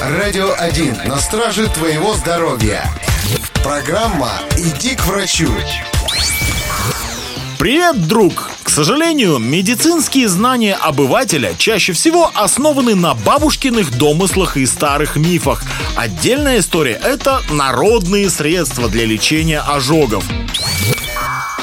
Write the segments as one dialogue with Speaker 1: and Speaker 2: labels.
Speaker 1: Радио 1 на страже твоего здоровья. Программа «Иди к врачу».
Speaker 2: Привет, друг! К сожалению, медицинские знания обывателя чаще всего основаны на бабушкиных домыслах и старых мифах. Отдельная история – это народные средства для лечения ожогов.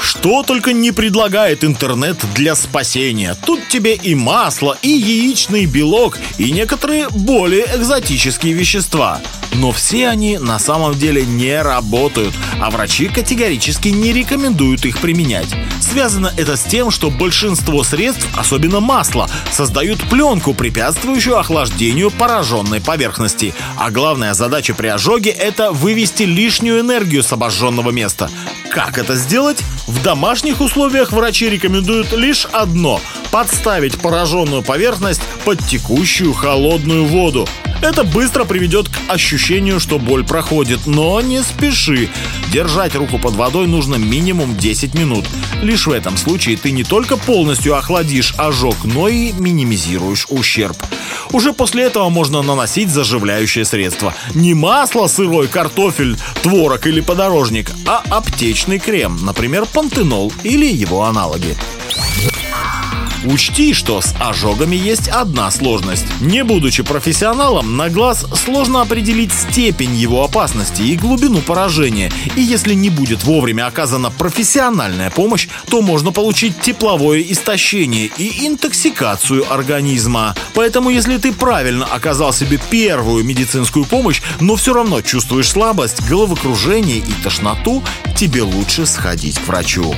Speaker 2: Что только не предлагает интернет для спасения. Тут тебе и масло, и яичный белок, и некоторые более экзотические вещества. Но все они на самом деле не работают, а врачи категорически не рекомендуют их применять. Связано это с тем, что большинство средств, особенно масло, создают пленку, препятствующую охлаждению пораженной поверхности. А главная задача при ожоге – это вывести лишнюю энергию с обожженного места. Как это сделать? В домашних условиях врачи рекомендуют лишь одно – подставить пораженную поверхность под текущую холодную воду. Это быстро приведет к ощущению, что боль проходит, но не спеши. Держать руку под водой нужно минимум 10 минут. Лишь в этом случае ты не только полностью охладишь ожог, но и минимизируешь ущерб. Уже после этого можно наносить заживляющее средство. Не масло, сырой картофель, творог или подорожник, а аптечный крем, например, пантенол или его аналоги. Учти, что с ожогами есть одна сложность. Не будучи профессионалом, на глаз сложно определить степень его опасности и глубину поражения. И если не будет вовремя оказана профессиональная помощь, то можно получить тепловое истощение и интоксикацию организма. Поэтому если ты правильно оказал себе первую медицинскую помощь, но все равно чувствуешь слабость, головокружение и тошноту, тебе лучше сходить к врачу.